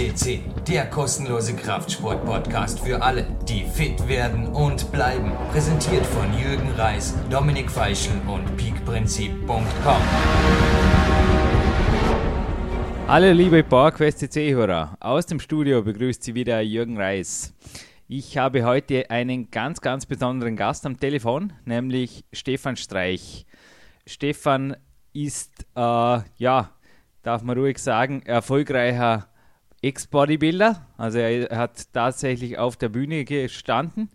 FCC, der kostenlose Kraftsport-Podcast für alle, die fit werden und bleiben. Präsentiert von Jürgen Reis, Dominik Feischl und peakprinzip.com. Hallo liebe PowerQuest CC-Hörer, aus dem Studio begrüßt Sie wieder Jürgen Reis. Ich habe heute einen ganz, ganz besonderen Gast am Telefon, nämlich Stefan Streich. Stefan ist, äh, ja, darf man ruhig sagen, erfolgreicher Ex-Bodybuilder. Also er hat tatsächlich auf der Bühne gestanden.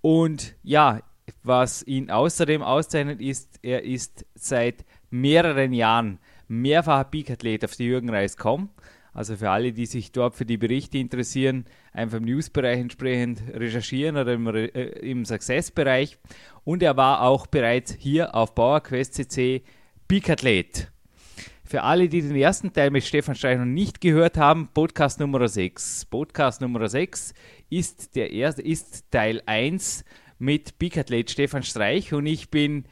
Und ja, was ihn außerdem auszeichnet, ist, er ist seit mehreren Jahren mehrfacher Peak-Athlet auf die Jürgen Reis.com. Also für alle, die sich dort für die Berichte interessieren, einfach im Newsbereich entsprechend recherchieren oder im, äh, im Success-Bereich. Und er war auch bereits hier auf PowerQuest CC Peak-Athlet. Für alle, die den ersten Teil mit Stefan Streich noch nicht gehört haben, Podcast Nummer 6. Podcast Nummer 6 ist, der erste, ist Teil 1 mit Bikathlet Stefan Streich und ich bin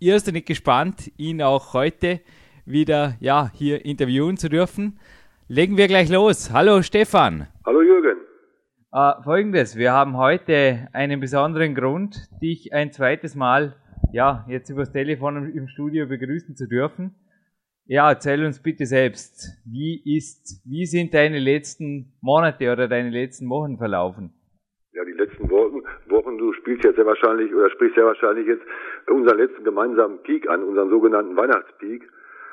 irrsinnig gespannt, ihn auch heute wieder ja, hier interviewen zu dürfen. Legen wir gleich los. Hallo Stefan. Hallo Jürgen. Äh, Folgendes, wir haben heute einen besonderen Grund, dich ein zweites Mal ja, jetzt übers Telefon im Studio begrüßen zu dürfen. Ja, erzähl uns bitte selbst, wie ist, wie sind deine letzten Monate oder deine letzten Wochen verlaufen? Ja, die letzten Wochen, Wochen, du spielst jetzt sehr wahrscheinlich oder sprichst sehr wahrscheinlich jetzt unseren letzten gemeinsamen Peak an, unseren sogenannten Weihnachtspeak.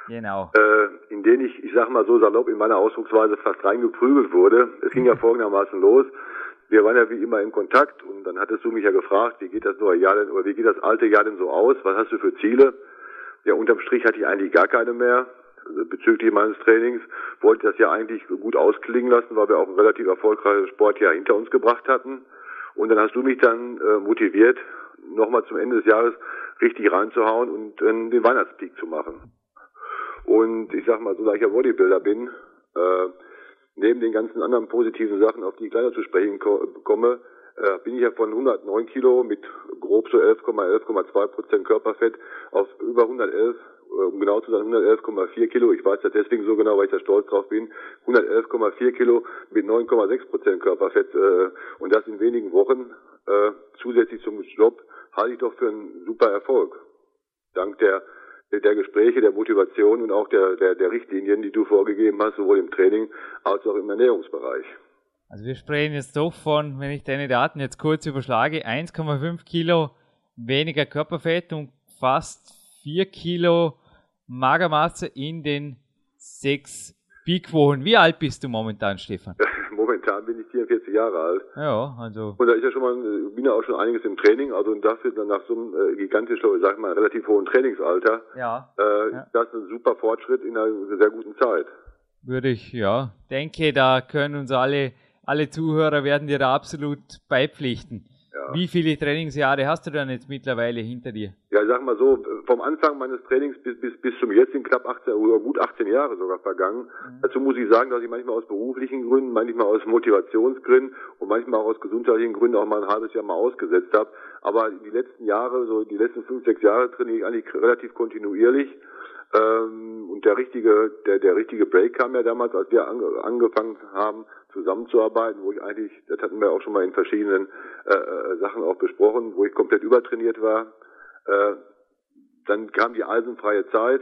Genau. Äh, in den ich, ich sag mal so salopp, in meiner Ausdrucksweise fast reingeprügelt wurde. Es ging ja folgendermaßen los. Wir waren ja wie immer in Kontakt und dann hattest du mich ja gefragt, wie geht das neue Jahr denn, oder wie geht das alte Jahr denn so aus? Was hast du für Ziele? Ja, unterm Strich hatte ich eigentlich gar keine mehr also bezüglich meines Trainings. Wollte das ja eigentlich gut ausklingen lassen, weil wir auch ein relativ erfolgreiches Sportjahr hinter uns gebracht hatten. Und dann hast du mich dann äh, motiviert, nochmal zum Ende des Jahres richtig reinzuhauen und äh, den Weihnachtspeak zu machen. Und ich sag mal, so da ich ja Bodybuilder bin, äh, neben den ganzen anderen positiven Sachen, auf die ich gleich zu sprechen ko komme, äh, bin ich ja von 109 Kilo mit grob so 11,11,2 Prozent Körperfett auf über 111 äh, um genau zu sein, 111,4 Kilo. Ich weiß das deswegen so genau, weil ich da stolz drauf bin. 111,4 Kilo mit 9,6 Prozent Körperfett äh, und das in wenigen Wochen äh, zusätzlich zum Job halte ich doch für einen super Erfolg. Dank der der Gespräche, der Motivation und auch der, der, der Richtlinien, die du vorgegeben hast, sowohl im Training als auch im Ernährungsbereich. Also wir sprechen jetzt doch von, wenn ich deine Daten jetzt kurz überschlage, 1,5 Kilo weniger Körperfett und fast 4 Kilo Magermasse in den sechs Peakwochen. Wie alt bist du momentan, Stefan? Momentan bin ich 44 Jahre alt. Ja, also. Und da ist ja schon mal, bin ja auch schon einiges im Training, also dafür dann nach so einem äh, gigantischen, sag ich mal, relativ hohen Trainingsalter, ja, äh, ja. das ist ein super Fortschritt in einer sehr guten Zeit. Würde ich, ja, denke, da können uns alle alle Zuhörer werden dir da absolut beipflichten. Ja. Wie viele Trainingsjahre hast du dann jetzt mittlerweile hinter dir? Ja, ich sag mal so, vom Anfang meines Trainings bis, bis, bis zum jetzt sind knapp 18 oder gut 18 Jahre sogar vergangen. Mhm. Dazu muss ich sagen, dass ich manchmal aus beruflichen Gründen, manchmal aus Motivationsgründen und manchmal auch aus gesundheitlichen Gründen auch mal ein halbes Jahr mal ausgesetzt habe. Aber die letzten Jahre, so die letzten fünf, sechs Jahre trainiere ich eigentlich relativ kontinuierlich. Ähm, und der richtige, der, der richtige Break kam ja damals, als wir ange, angefangen haben, zusammenzuarbeiten, wo ich eigentlich, das hatten wir auch schon mal in verschiedenen äh, äh, Sachen auch besprochen, wo ich komplett übertrainiert war. Äh, dann kam die eisenfreie Zeit.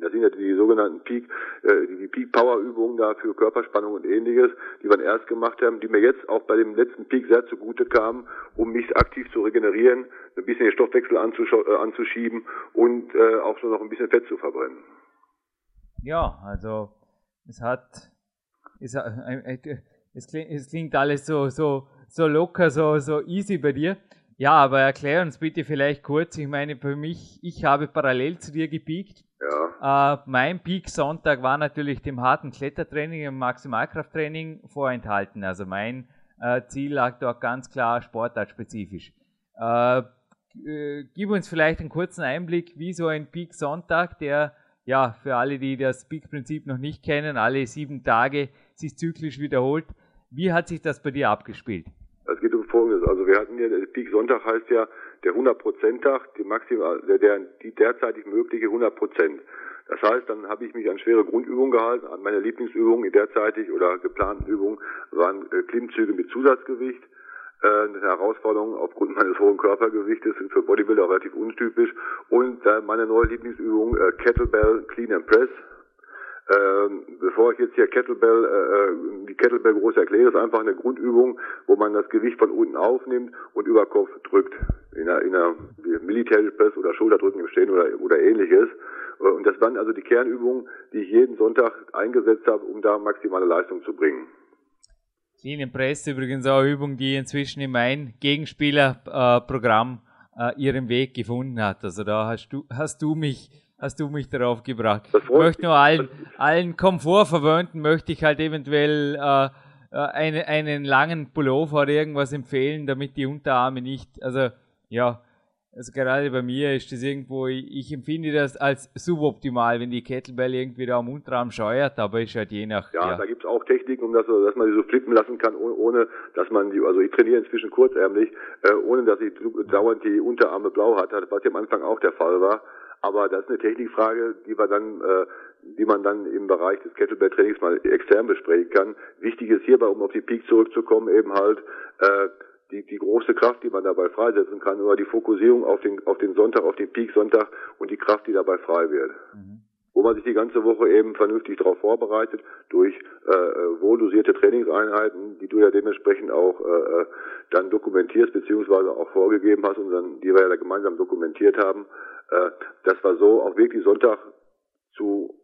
Das sind ja die sogenannten Peak, äh, die Peak Power Übungen da für Körperspannung und ähnliches, die wir erst gemacht haben, die mir jetzt auch bei dem letzten Peak sehr zugute kamen, um mich aktiv zu regenerieren, ein bisschen den Stoffwechsel äh, anzuschieben und äh, auch so noch ein bisschen Fett zu verbrennen. Ja, also es hat es, äh, äh, es, klingt, es klingt alles so, so, so locker, so, so easy bei dir. Ja, aber erklär uns bitte vielleicht kurz. Ich meine, für mich, ich habe parallel zu dir gepiekt. Ja. Äh, mein Peak Sonntag war natürlich dem harten Klettertraining, im Maximalkrafttraining vorenthalten. Also mein äh, Ziel lag dort ganz klar sportartspezifisch. Äh, äh, gib uns vielleicht einen kurzen Einblick, wie so ein Peak Sonntag, der ja für alle, die das Peak-Prinzip noch nicht kennen, alle sieben Tage sich zyklisch wiederholt. Wie hat sich das bei dir abgespielt? Folgendes. Also wir hatten hier, der Peak Sonntag heißt ja der 100%-Tag, die maximal, der, der, die derzeitig mögliche 100%. Das heißt, dann habe ich mich an schwere Grundübungen gehalten. An meine Lieblingsübungen in derzeitig oder geplanten Übungen waren äh, Klimmzüge mit Zusatzgewicht. Äh, eine Herausforderung aufgrund meines hohen Körpergewichtes sind für Bodybuilder relativ untypisch. Und äh, meine neue Lieblingsübung Kettlebell Clean and Press. Ähm, bevor ich jetzt hier Kettlebell, äh, äh, die Kettlebell groß erkläre, ist einfach eine Grundübung, wo man das Gewicht von unten aufnimmt und über Kopf drückt. In einer, in einer Military Press oder Schulterdrücken im Stehen oder, oder ähnliches. Äh, und das waren also die Kernübungen, die ich jeden Sonntag eingesetzt habe, um da maximale Leistung zu bringen. Clean Press übrigens auch eine Übung, die inzwischen in mein Gegenspielerprogramm äh, ihren Weg gefunden hat. Also da hast du, hast du mich hast du mich darauf gebracht. Ich möchte nur allen, allen Komfortverwöhnten möchte ich halt eventuell äh, äh, eine, einen langen Pullover oder irgendwas empfehlen, damit die Unterarme nicht, also ja, also gerade bei mir ist das irgendwo, ich empfinde das als suboptimal, wenn die Kettlebell irgendwie da am Unterarm scheuert, aber ist halt je nach. Ja, ja. da gibt's auch Techniken, um das, dass man die so flippen lassen kann, ohne dass man die, also ich trainiere inzwischen kurzärmlich, äh, ohne dass ich dauernd die Unterarme blau hatte, was ja am Anfang auch der Fall war. Aber das ist eine Technikfrage, die wir dann, äh, die man dann im Bereich des Kettlebell-Trainings mal extern besprechen kann. Wichtig ist hierbei, um auf die Peak zurückzukommen, eben halt äh, die, die große Kraft, die man dabei freisetzen kann, oder die Fokussierung auf den, auf den Sonntag, auf den Peak Sonntag und die Kraft, die dabei frei wird. Mhm. Wo man sich die ganze Woche eben vernünftig darauf vorbereitet, durch äh, äh wohldosierte Trainingseinheiten, die du ja dementsprechend auch äh, äh, dann dokumentierst, beziehungsweise auch vorgegeben hast und dann, die wir ja da gemeinsam dokumentiert haben, äh, dass wir so auch wirklich Sonntag zu,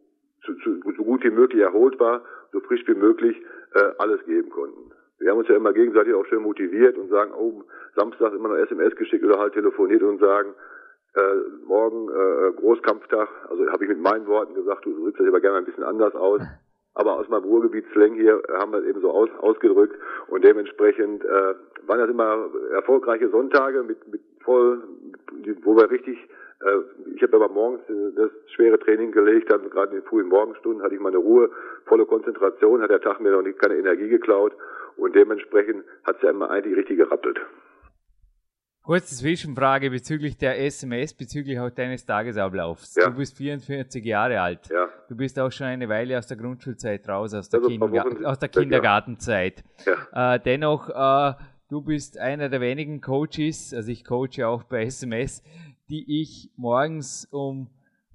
zu, zu, so gut wie möglich erholt war, so frisch wie möglich äh, alles geben konnten. Wir haben uns ja immer gegenseitig auch schön motiviert und sagen, oh, Samstag immer noch SMS geschickt oder halt telefoniert und sagen, äh, morgen äh, Großkampftag, also habe ich mit meinen Worten gesagt, du drückst das aber gerne ein bisschen anders aus. Aber aus meinem Ruhrgebiet-Slang hier haben wir es eben so aus, ausgedrückt und dementsprechend äh, waren das immer erfolgreiche Sonntage mit, mit voll, wo wir richtig äh, ich habe aber morgens das schwere Training gelegt, dann gerade in den frühen Morgenstunden hatte ich meine Ruhe, volle Konzentration, hat der Tag mir noch nicht keine Energie geklaut und dementsprechend hat es ja immer eigentlich richtig gerappelt. Kurze Zwischenfrage bezüglich der SMS, bezüglich auch deines Tagesablaufs. Ja. Du bist 44 Jahre alt. Ja. Du bist auch schon eine Weile aus der Grundschulzeit raus, aus der, also Kinderga aus der Kindergartenzeit. Ja. Äh, dennoch, äh, du bist einer der wenigen Coaches, also ich coache auch bei SMS, die ich morgens um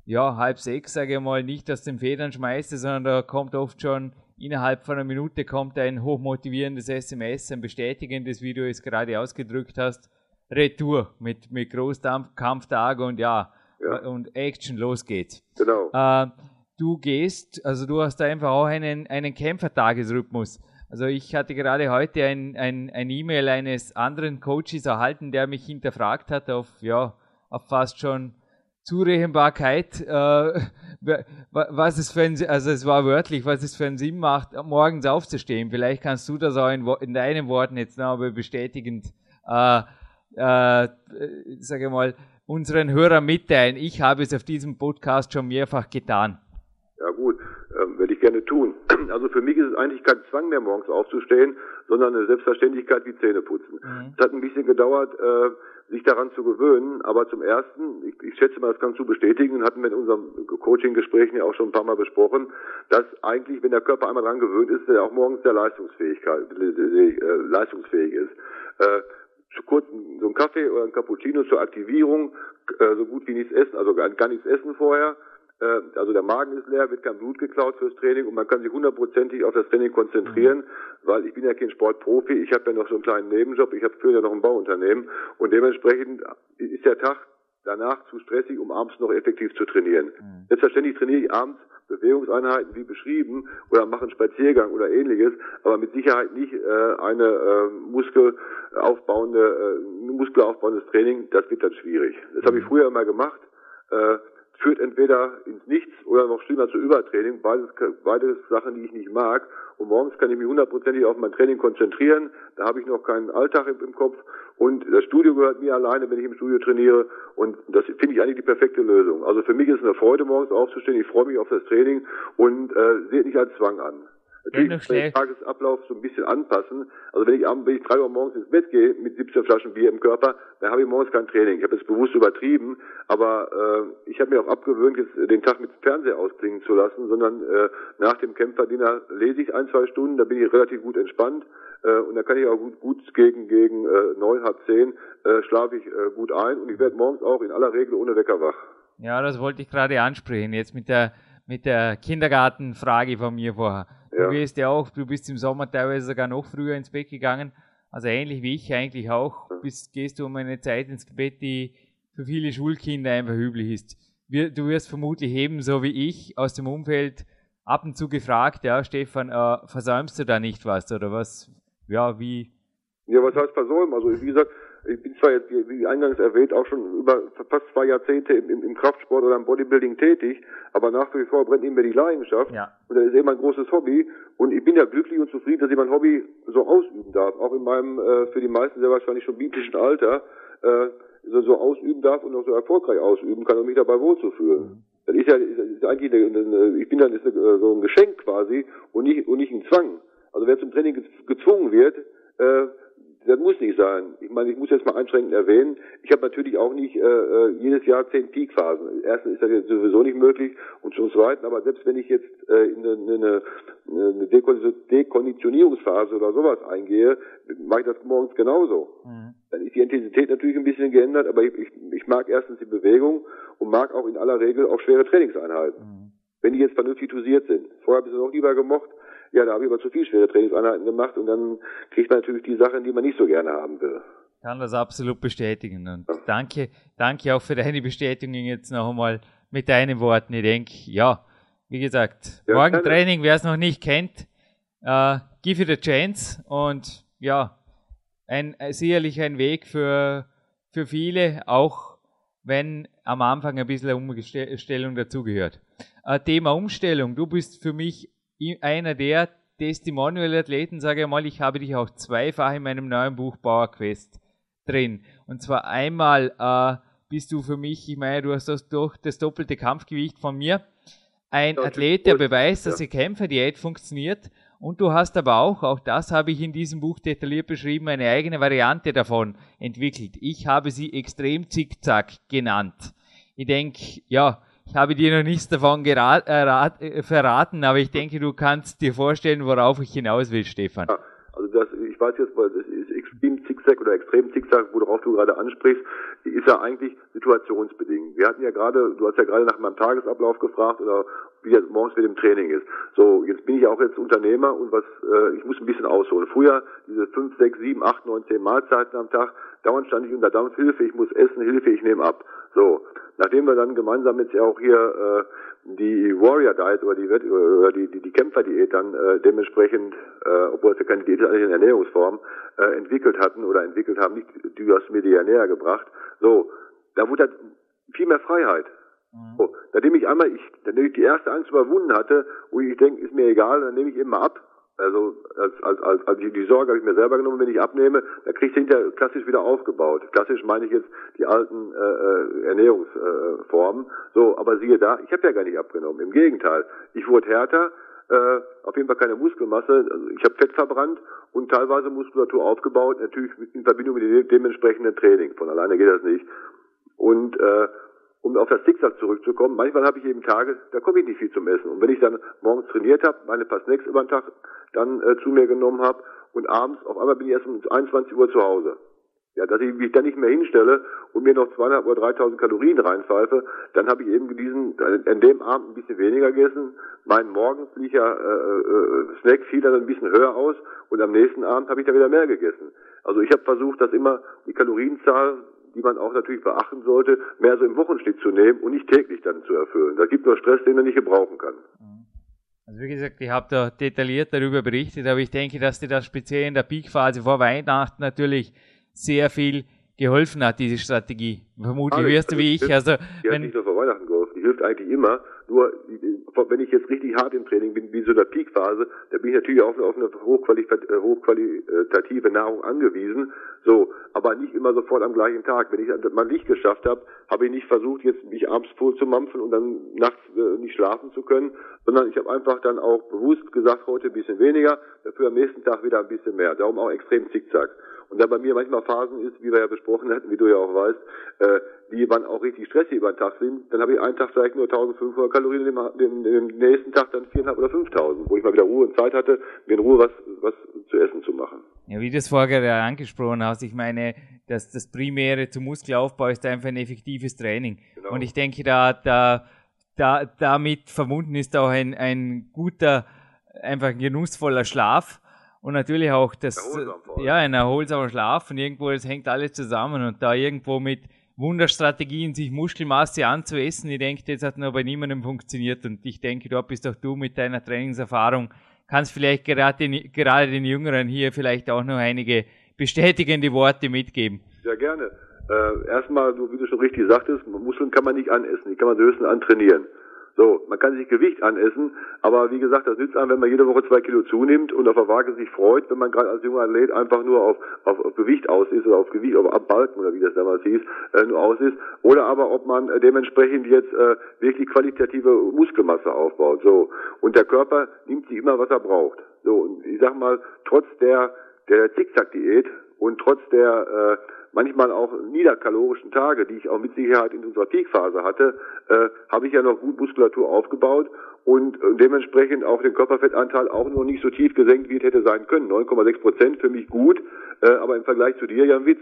ja, halb sechs, sage ich mal, nicht aus den Federn schmeiße, sondern da kommt oft schon innerhalb von einer Minute kommt ein hochmotivierendes SMS, ein bestätigendes, wie du es gerade ausgedrückt hast, Retour mit, mit Großkampftag und ja, ja, und Action, los geht's. Genau. Äh, du gehst, also du hast da einfach auch einen, einen Kämpfertagesrhythmus. Also ich hatte gerade heute ein, ein, ein E-Mail eines anderen Coaches erhalten, der mich hinterfragt hat auf, ja, auf fast schon Zurechenbarkeit, äh, was es für ein, also es war wörtlich, was es für einen Sinn macht, morgens aufzustehen. Vielleicht kannst du das auch in, in deinen Worten jetzt noch bestätigend, äh, äh, sage mal, unseren Hörern mitteilen. Ich habe es auf diesem Podcast schon mehrfach getan. Ja gut, ähm, werde ich gerne tun. Also für mich ist es eigentlich kein Zwang mehr, morgens aufzustehen, sondern eine Selbstverständlichkeit wie Zähne putzen. Mhm. Es hat ein bisschen gedauert, äh, sich daran zu gewöhnen. Aber zum Ersten, ich, ich schätze mal, das kannst du bestätigen, hatten wir in unserem Coaching-Gesprächen ja auch schon ein paar Mal besprochen, dass eigentlich, wenn der Körper einmal dran gewöhnt ist, der auch morgens sehr Leistungsfähigkeit, äh, leistungsfähig ist. Äh, zu kurz so ein Kaffee oder ein Cappuccino zur Aktivierung, äh, so gut wie nichts essen, also gar, gar nichts essen vorher, äh, also der Magen ist leer, wird kein Blut geklaut fürs Training und man kann sich hundertprozentig auf das Training konzentrieren, mhm. weil ich bin ja kein Sportprofi, ich habe ja noch so einen kleinen Nebenjob, ich habe früher ja noch ein Bauunternehmen und dementsprechend ist der Tag danach zu stressig, um abends noch effektiv zu trainieren. Mhm. Selbstverständlich trainiere ich abends Bewegungseinheiten wie beschrieben oder mache einen Spaziergang oder ähnliches, aber mit Sicherheit nicht äh, eine äh, muskelaufbauende, äh, muskelaufbauendes Training, das wird dann schwierig. Das habe ich mhm. früher immer gemacht. Äh, führt entweder ins Nichts oder noch schlimmer zu Übertraining. Beides, beides Sachen, die ich nicht mag. Und morgens kann ich mich hundertprozentig auf mein Training konzentrieren. Da habe ich noch keinen Alltag im, im, Kopf. Und das Studio gehört mir alleine, wenn ich im Studio trainiere. Und das finde ich eigentlich die perfekte Lösung. Also für mich ist es eine Freude, morgens aufzustehen. Ich freue mich auf das Training und äh, sehe nicht als Zwang an. Natürlich den Tagesablauf so ein bisschen anpassen. Also wenn ich abends, wenn ich drei Uhr morgens ins Bett gehe mit 17 Flaschen Bier im Körper, dann habe ich morgens kein Training. Ich habe es bewusst übertrieben, aber äh, ich habe mir auch abgewöhnt, jetzt den Tag mit Fernseher ausklingen zu lassen, sondern äh, nach dem Kämpferdiener lese ich ein, zwei Stunden, da bin ich relativ gut entspannt äh, und da kann ich auch gut, gut gegen gegen äh, neun, halb zehn äh, schlafe ich äh, gut ein und ich werde morgens auch in aller Regel ohne Wecker wach. Ja, das wollte ich gerade ansprechen. Jetzt mit der mit der Kindergartenfrage von mir vorher. Ja. Du wirst ja auch, du bist im Sommer teilweise sogar noch früher ins Bett gegangen. Also ähnlich wie ich eigentlich auch, bist, gehst du um eine Zeit ins Bett, die für viele Schulkinder einfach üblich ist. Du wirst vermutlich ebenso wie ich aus dem Umfeld ab und zu gefragt, ja, Stefan, äh, versäumst du da nicht was oder was? Ja, wie? Ja, was heißt versäumen? Also wie gesagt, ich bin zwar jetzt, wie eingangs erwähnt, auch schon über fast zwei Jahrzehnte im, im, Kraftsport oder im Bodybuilding tätig, aber nach wie vor brennt in mir die Leidenschaft. Ja. Und das ist eben ein großes Hobby. Und ich bin ja glücklich und zufrieden, dass ich mein Hobby so ausüben darf. Auch in meinem, äh, für die meisten sehr wahrscheinlich schon biblischen Alter, äh, so, so ausüben darf und auch so erfolgreich ausüben kann, um mich dabei wohlzufühlen. Mhm. Das ist ja ist, ist eigentlich eine, eine, ich bin dann ist eine, so ein Geschenk quasi und nicht und nicht ein Zwang. Also wer zum Training gezwungen wird, äh, das muss nicht sein. Ich meine, ich muss jetzt mal einschränkend erwähnen, ich habe natürlich auch nicht äh, äh jedes Jahr zehn Peakphasen. Erstens ist das jetzt sowieso nicht möglich und zum Zweiten, aber selbst wenn ich jetzt äh, in eine, eine, eine Dekonditionierungsphase oder sowas eingehe, mache ich das morgens genauso. Mhm. Dann ist die Intensität natürlich ein bisschen geändert, aber ich, ich, ich mag erstens die Bewegung und mag auch in aller Regel auch schwere Trainingseinheiten. Mhm. Wenn die jetzt vernünftig dosiert sind. Vorher habe ich es noch lieber gemocht, ja, da habe ich aber zu viel schwere Trainingseinheiten gemacht und dann kriegt man natürlich die Sachen, die man nicht so gerne haben will. Kann das absolut bestätigen und ja. danke, danke auch für deine Bestätigung jetzt noch einmal mit deinen Worten. Ich denke, ja, wie gesagt, ja, morgen Training, wer es noch nicht kennt, uh, give it a chance und ja, ein, sicherlich ein Weg für, für viele, auch wenn am Anfang ein bisschen Umstellung dazugehört. Uh, Thema Umstellung, du bist für mich einer der Testimonial-Athleten, sage ich mal, ich habe dich auch zweifach in meinem neuen Buch Power Quest drin. Und zwar einmal äh, bist du für mich, ich meine, du hast das durch das doppelte Kampfgewicht von mir, ein ja, Athlet, der beweist, dass ja. die Kämpferdiät funktioniert. Und du hast aber auch, auch das habe ich in diesem Buch detailliert beschrieben, eine eigene Variante davon entwickelt. Ich habe sie extrem zickzack genannt. Ich denke, ja, ich habe dir noch nichts davon gerat, äh, äh, verraten, aber ich denke, du kannst dir vorstellen, worauf ich hinaus will, Stefan. Ja, also das, ich weiß jetzt, weil das ist extrem Zickzack oder extrem Zickzack, worauf du gerade ansprichst, ist ja eigentlich situationsbedingt. Wir hatten ja gerade, du hast ja gerade nach meinem Tagesablauf gefragt oder wie jetzt morgens mit dem Training ist. So, jetzt bin ich auch jetzt Unternehmer und was, äh, ich muss ein bisschen ausholen. Früher diese fünf, sechs, sieben, acht, neun, zehn Mahlzeiten am Tag, dauernd stand ich unter Dampfhilfe, ich muss essen, Hilfe, ich nehme ab. So, nachdem wir dann gemeinsam jetzt ja auch hier äh, die Warrior Diet oder die oder die die, die Kämpfer Diät dann äh, dementsprechend, äh, obwohl es ja keine Diät ist, eigentlich eine Ernährungsform äh, entwickelt hatten oder entwickelt haben, nicht du hast mir die ja näher gebracht. So, da wurde halt viel mehr Freiheit. Mhm. So, nachdem ich einmal ich, nachdem ich die erste Angst überwunden hatte, wo ich denke, ist mir egal, dann nehme ich eben mal ab also als, als, als, als die, Sorge habe ich mir selber genommen, wenn ich abnehme, dann kriege ich hinterher klassisch wieder aufgebaut. Klassisch meine ich jetzt die alten äh, äh Ernährungsformen. Äh, so, aber siehe da, ich habe ja gar nicht abgenommen. Im Gegenteil, ich wurde härter, äh, auf jeden Fall keine Muskelmasse. Also ich habe Fett verbrannt und teilweise Muskulatur aufgebaut, natürlich in Verbindung mit dem dementsprechenden Training. Von alleine geht das nicht. Und äh, um auf das Zickzack zurückzukommen, manchmal habe ich eben Tage, da komme ich nicht viel zum Essen. Und wenn ich dann morgens trainiert habe, meine paar Snacks über den Tag dann äh, zu mir genommen habe und abends, auf einmal bin ich erst um 21 Uhr zu Hause. Ja, dass ich mich dann nicht mehr hinstelle und mir noch 200 oder 3000 Kalorien reinpfeife, dann habe ich eben diesen, an dem Abend ein bisschen weniger gegessen. Mein morgendlicher äh, äh, Snack fiel dann ein bisschen höher aus und am nächsten Abend habe ich dann wieder mehr gegessen. Also ich habe versucht, dass immer die Kalorienzahl die man auch natürlich beachten sollte, mehr so im Wochenschnitt zu nehmen und nicht täglich dann zu erfüllen. Da gibt nur Stress, den man nicht gebrauchen kann. Mhm. Also wie gesagt, ich habe da detailliert darüber berichtet, aber ich denke, dass dir das speziell in der Peakphase vor Weihnachten natürlich sehr viel geholfen hat, diese Strategie. Vermutlich wirst du wie ich. Also, die wenn, nicht nur vor Weihnachten hilft eigentlich immer. Nur, wenn ich jetzt richtig hart im Training bin, wie so einer Peakphase, da bin ich natürlich auf, auf eine hochqualitative, äh, hochqualitative Nahrung angewiesen. So, aber nicht immer sofort am gleichen Tag. Wenn ich mal nicht geschafft habe, habe ich nicht versucht, jetzt mich abends voll zu mampfen und dann nachts äh, nicht schlafen zu können, sondern ich habe einfach dann auch bewusst gesagt, heute ein bisschen weniger, dafür am nächsten Tag wieder ein bisschen mehr. Darum auch extrem zickzack. Und da bei mir manchmal Phasen ist, wie wir ja besprochen hatten, wie du ja auch weißt, äh, die wann auch richtig stressig über den Tag sind, dann habe ich einen Tag vielleicht nur 1500 Kalorien, den, den, den nächsten Tag dann 4.500 oder 5.000, wo ich mal wieder Ruhe und Zeit hatte, mir in Ruhe was, was zu essen zu machen. Ja, wie du es vorher angesprochen hast, ich meine, das, das Primäre zum Muskelaufbau ist einfach ein effektives Training. Genau. Und ich denke, da, da, da, damit verbunden ist auch ein, ein guter, einfach ein genussvoller Schlaf und natürlich auch das, ja, ein erholsamer Schlaf und irgendwo, es hängt alles zusammen und da irgendwo mit Wunderstrategien, sich Muskelmasse anzuessen, ich denke, das hat noch bei niemandem funktioniert und ich denke, dort bist auch du mit deiner Trainingserfahrung, kannst vielleicht gerade den, gerade den Jüngeren hier vielleicht auch noch einige bestätigende Worte mitgeben. Sehr gerne. Äh, erstmal, wie du schon richtig sagtest, Muskeln kann man nicht anessen, die kann man höchstens antrainieren. So, man kann sich Gewicht anessen, aber wie gesagt, das nützt einem, wenn man jede Woche zwei Kilo zunimmt und auf der Waage sich freut, wenn man gerade als junger Athlet einfach nur auf, auf, auf Gewicht aus ist oder auf Gewicht, auf Abbalken oder wie das damals hieß, äh, nur aus ist. Oder aber ob man äh, dementsprechend jetzt äh, wirklich qualitative Muskelmasse aufbaut. So. Und der Körper nimmt sich immer, was er braucht. So, und ich sag mal, trotz der, der Zickzack-Diät und trotz der äh, manchmal auch niederkalorischen Tage, die ich auch mit Sicherheit in unserer Peakphase hatte, äh, habe ich ja noch gut Muskulatur aufgebaut und äh, dementsprechend auch den Körperfettanteil auch noch nicht so tief gesenkt, wie es hätte sein können. 9,6 Prozent für mich gut, äh, aber im Vergleich zu dir ja ein Witz.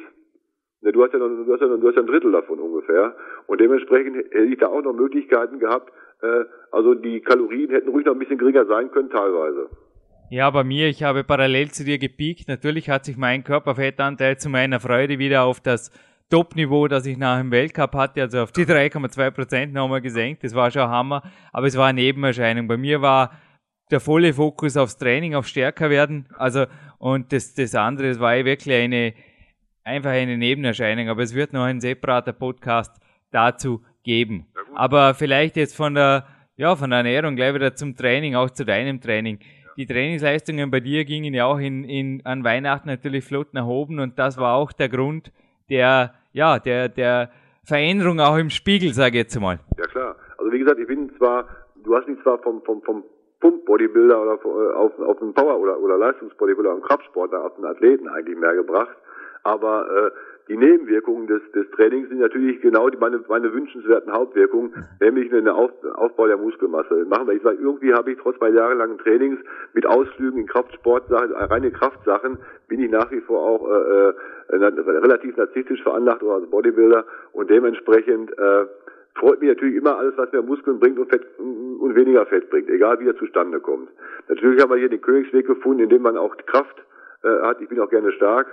Ne, du hast ja, noch, du, hast ja noch, du hast ja ein Drittel davon ungefähr. Und dementsprechend hätte ich da auch noch Möglichkeiten gehabt. Äh, also die Kalorien hätten ruhig noch ein bisschen geringer sein können teilweise. Ja, bei mir, ich habe parallel zu dir gepiekt. Natürlich hat sich mein Körperfettanteil zu meiner Freude wieder auf das Top-Niveau, das ich nach dem Weltcup hatte, also auf die 3,2 Prozent nochmal gesenkt. Das war schon Hammer, aber es war eine Nebenerscheinung. Bei mir war der volle Fokus aufs Training, auf stärker werden. Also, und das, das andere, das war wirklich eine, einfach eine Nebenerscheinung. Aber es wird noch ein separater Podcast dazu geben. Aber vielleicht jetzt von der, ja, von der Ernährung gleich wieder zum Training, auch zu deinem Training die Trainingsleistungen bei dir gingen ja auch in, in, an Weihnachten natürlich flott nach oben und das war auch der Grund der, ja, der, der Veränderung auch im Spiegel, sage ich jetzt mal. Ja klar. Also wie gesagt, ich bin zwar, du hast mich zwar vom, vom, vom Pump-Bodybuilder oder äh, auf, auf einen Power- oder, oder Leistungsbodybuilder, einen Kraftsportler, auf einen Athleten eigentlich mehr gebracht, aber äh, die Nebenwirkungen des, des Trainings sind natürlich genau die, meine, meine wünschenswerten Hauptwirkungen, nämlich eine Auf, Aufbau der Muskelmasse. Machen wir, ich sage, irgendwie habe ich trotz meiner jahrelangen Trainings mit Ausflügen in Kraftsportsachen, reine Kraftsachen, bin ich nach wie vor auch äh, äh, relativ narzisstisch veranlagt oder als Bodybuilder und dementsprechend äh, freut mich natürlich immer alles, was mehr Muskeln bringt und Fett und weniger Fett bringt, egal wie er zustande kommt. Natürlich haben wir hier den Königsweg gefunden, indem man auch Kraft äh, hat. Ich bin auch gerne stark,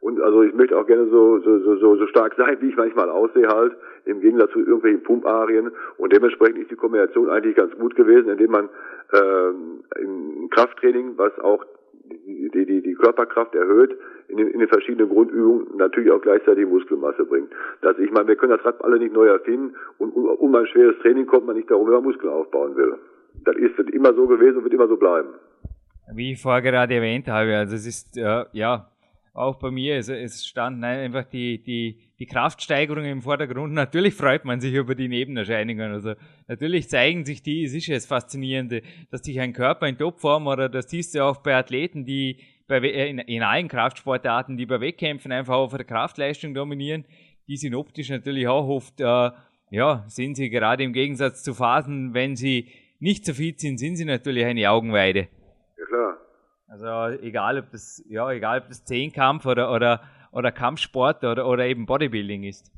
und also ich möchte auch gerne so, so, so, so stark sein, wie ich manchmal aussehe halt, im Gegensatz zu irgendwelchen Pumparien. Und dementsprechend ist die Kombination eigentlich ganz gut gewesen, indem man ähm, im Krafttraining, was auch die, die, die, Körperkraft erhöht, in den, in den verschiedenen Grundübungen natürlich auch gleichzeitig Muskelmasse bringt. Das, ich meine, wir können das Rad alle nicht neu erfinden und um, um ein schweres Training kommt man nicht darum, wenn man Muskeln aufbauen will. Das ist immer so gewesen und wird immer so bleiben. Wie ich vorher gerade erwähnt habe, also es ist, äh, ja, auch bei mir, es, es stand nein, einfach die, die, die Kraftsteigerung im Vordergrund. Natürlich freut man sich über die Nebenerscheinungen. Also natürlich zeigen sich die, es ist ja das Faszinierende, dass sich ein Körper in Topform oder das siehst du auch bei Athleten, die bei, äh, in, in allen Kraftsportarten, die bei Wettkämpfen einfach auf der Kraftleistung dominieren, die sind optisch natürlich auch oft, äh, ja, sind sie gerade im Gegensatz zu Phasen, wenn sie nicht so fit sind, sind sie natürlich eine Augenweide. Ja klar. Also egal ob das, ja, egal ob das Zehnkampf oder, oder, oder Kampfsport oder, oder eben Bodybuilding ist.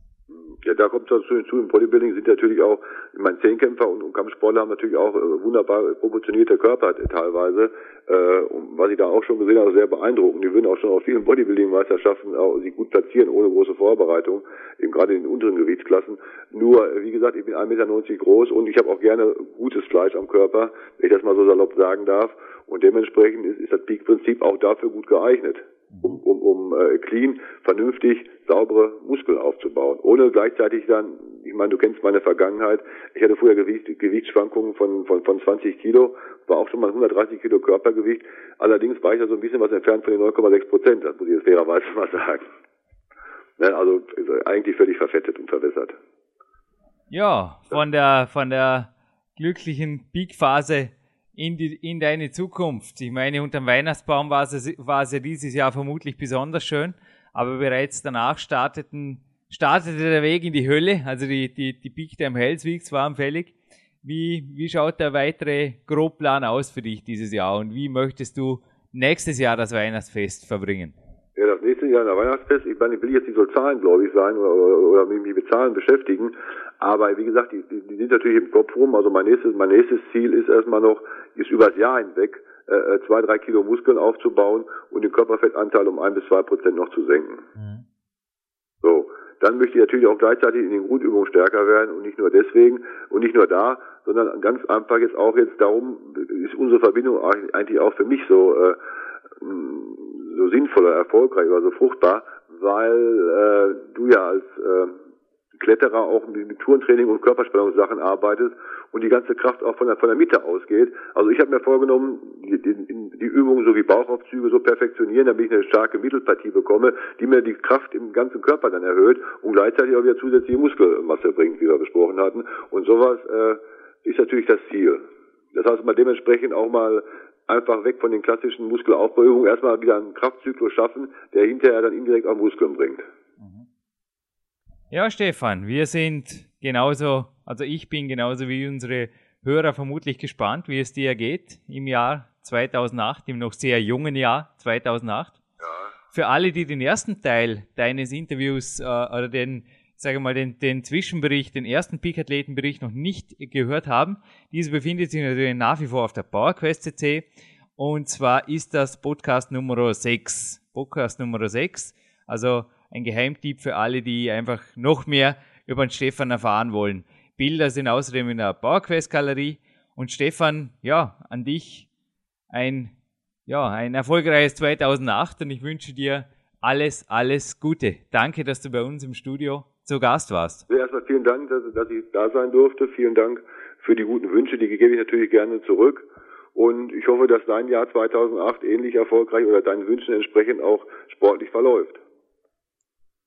Ja, da kommt dazu hinzu, im Bodybuilding sind natürlich auch, ich meine, Zehnkämpfer und, und Kampfsportler haben natürlich auch äh, wunderbar proportionierte Körper teilweise. Äh, und was ich da auch schon gesehen habe, sehr beeindruckend. Die würden auch schon auf vielen Bodybuilding-Meisterschaften auch sich gut platzieren, ohne große Vorbereitung, eben gerade in den unteren Gewichtsklassen. Nur, wie gesagt, ich bin 1,90 Meter groß und ich habe auch gerne gutes Fleisch am Körper, wenn ich das mal so salopp sagen darf. Und dementsprechend ist, ist das Peak-Prinzip auch dafür gut geeignet. Um, um, um äh, clean, vernünftig, saubere Muskeln aufzubauen. Ohne gleichzeitig dann, ich meine, du kennst meine Vergangenheit, ich hatte früher Gewicht, Gewichtsschwankungen von, von, von 20 Kilo, war auch schon mal 130 Kilo Körpergewicht. Allerdings war ich da so ein bisschen was entfernt von den 9,6 Prozent, das muss ich jetzt fairerweise mal sagen. Ne, also, eigentlich völlig verfettet und verwässert. Ja, von der, von der glücklichen Peak-Phase in, die, in deine Zukunft. Ich meine, unter dem Weihnachtsbaum war es, war es ja dieses Jahr vermutlich besonders schön, aber bereits danach starteten, startete der Weg in die Hölle, also die, die, die Peak Time Hells Weeks waren fällig. Wie, wie schaut der weitere Grobplan aus für dich dieses Jahr und wie möchtest du nächstes Jahr das Weihnachtsfest verbringen? Ja, das nächste Jahr der Weihnachtsfest, ich meine, ich will jetzt nicht so zahlengläubig sein oder, oder, oder mich mit Zahlen beschäftigen, aber wie gesagt, die, die, die sind natürlich im Kopf rum. Also mein nächstes, mein nächstes Ziel ist erstmal noch, ist übers Jahr hinweg äh, äh, zwei, drei Kilo Muskeln aufzubauen und den Körperfettanteil um ein bis zwei Prozent noch zu senken. Mhm. So. Dann möchte ich natürlich auch gleichzeitig in den Grundübungen stärker werden und nicht nur deswegen und nicht nur da, sondern ganz einfach jetzt auch jetzt darum ist unsere Verbindung eigentlich auch für mich so äh, so sinnvoll oder erfolgreich oder so fruchtbar, weil äh, du ja als äh, Kletterer auch mit Tourentraining und Körperspannungssachen arbeitest und die ganze Kraft auch von der, von der Mitte ausgeht. Also ich habe mir vorgenommen, die, die, die Übungen so wie Bauchaufzüge so perfektionieren, damit ich eine starke Mittelpartie bekomme, die mir die Kraft im ganzen Körper dann erhöht und gleichzeitig auch wieder zusätzliche Muskelmasse bringt, wie wir besprochen hatten. Und sowas äh, ist natürlich das Ziel. Das heißt, man dementsprechend auch mal einfach weg von den klassischen Muskelaufbauübungen erstmal wieder einen Kraftzyklus schaffen, der hinterher dann indirekt auch Muskeln bringt. Ja, Stefan, wir sind genauso, also ich bin genauso wie unsere Hörer vermutlich gespannt, wie es dir geht im Jahr 2008, im noch sehr jungen Jahr 2008. Ja. Für alle, die den ersten Teil deines Interviews äh, oder den sage mal, den, den Zwischenbericht, den ersten Peak-Athletenbericht noch nicht gehört haben, dieser befindet sich natürlich nach wie vor auf der PowerQuest CC. Und zwar ist das Podcast Nummer 6. Podcast Nummer 6. Also ein Geheimtipp für alle, die einfach noch mehr über den Stefan erfahren wollen. Bilder sind außerdem in der PowerQuest-Galerie. Und Stefan, ja, an dich ein, ja, ein erfolgreiches 2008 und ich wünsche dir alles, alles Gute. Danke, dass du bei uns im Studio zu Gast warst. Erstmal vielen Dank, dass, dass ich da sein durfte. Vielen Dank für die guten Wünsche, die gebe ich natürlich gerne zurück. Und ich hoffe, dass dein Jahr 2008 ähnlich erfolgreich oder deinen Wünschen entsprechend auch sportlich verläuft.